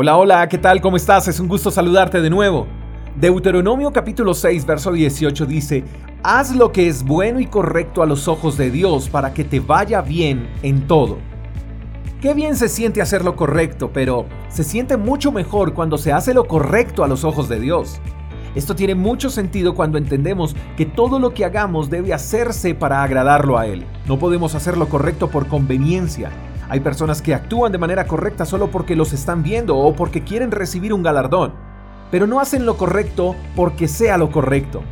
Hola, hola, ¿qué tal? ¿Cómo estás? Es un gusto saludarte de nuevo. Deuteronomio capítulo 6, verso 18 dice, Haz lo que es bueno y correcto a los ojos de Dios para que te vaya bien en todo. Qué bien se siente hacer lo correcto, pero se siente mucho mejor cuando se hace lo correcto a los ojos de Dios. Esto tiene mucho sentido cuando entendemos que todo lo que hagamos debe hacerse para agradarlo a Él. No podemos hacer lo correcto por conveniencia, hay personas que actúan de manera correcta solo porque los están viendo o porque quieren recibir un galardón, pero no hacen lo correcto porque sea lo correcto.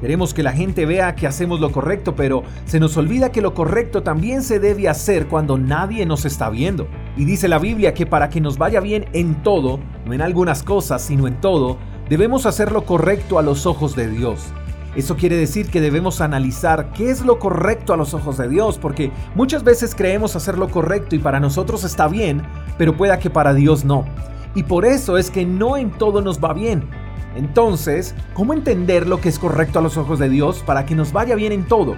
Queremos que la gente vea que hacemos lo correcto, pero se nos olvida que lo correcto también se debe hacer cuando nadie nos está viendo. Y dice la Biblia que para que nos vaya bien en todo, no en algunas cosas, sino en todo, debemos hacer lo correcto a los ojos de Dios. Eso quiere decir que debemos analizar qué es lo correcto a los ojos de Dios, porque muchas veces creemos hacer lo correcto y para nosotros está bien, pero pueda que para Dios no. Y por eso es que no en todo nos va bien. Entonces, ¿cómo entender lo que es correcto a los ojos de Dios para que nos vaya bien en todo?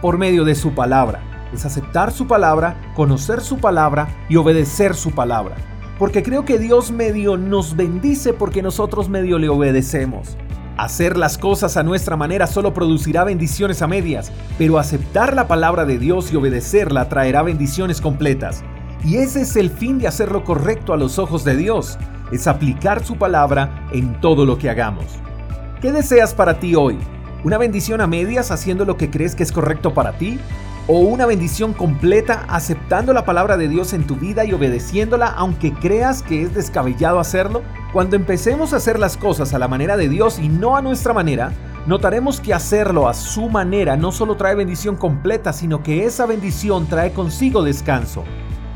Por medio de su palabra. Es aceptar su palabra, conocer su palabra y obedecer su palabra. Porque creo que Dios medio nos bendice porque nosotros medio le obedecemos. Hacer las cosas a nuestra manera solo producirá bendiciones a medias, pero aceptar la palabra de Dios y obedecerla traerá bendiciones completas. Y ese es el fin de hacer lo correcto a los ojos de Dios, es aplicar su palabra en todo lo que hagamos. ¿Qué deseas para ti hoy? ¿Una bendición a medias haciendo lo que crees que es correcto para ti? ¿O una bendición completa aceptando la palabra de Dios en tu vida y obedeciéndola aunque creas que es descabellado hacerlo? Cuando empecemos a hacer las cosas a la manera de Dios y no a nuestra manera, notaremos que hacerlo a su manera no solo trae bendición completa, sino que esa bendición trae consigo descanso.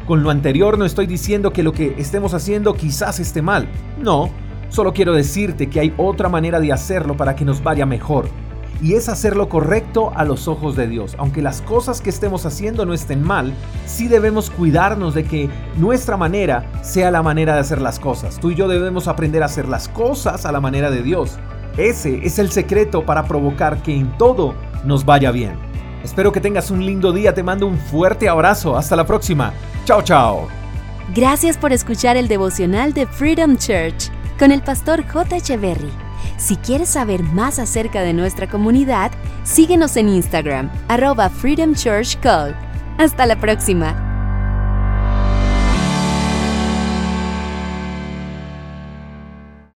Con lo anterior no estoy diciendo que lo que estemos haciendo quizás esté mal. No, solo quiero decirte que hay otra manera de hacerlo para que nos vaya mejor y es hacer lo correcto a los ojos de Dios. Aunque las cosas que estemos haciendo no estén mal, sí debemos cuidarnos de que nuestra manera sea la manera de hacer las cosas. Tú y yo debemos aprender a hacer las cosas a la manera de Dios. Ese es el secreto para provocar que en todo nos vaya bien. Espero que tengas un lindo día, te mando un fuerte abrazo, hasta la próxima. Chao, chao. Gracias por escuchar el devocional de Freedom Church con el pastor J. Echeverry. Si quieres saber más acerca de nuestra comunidad, síguenos en Instagram, arroba Freedom Church. Hasta la próxima.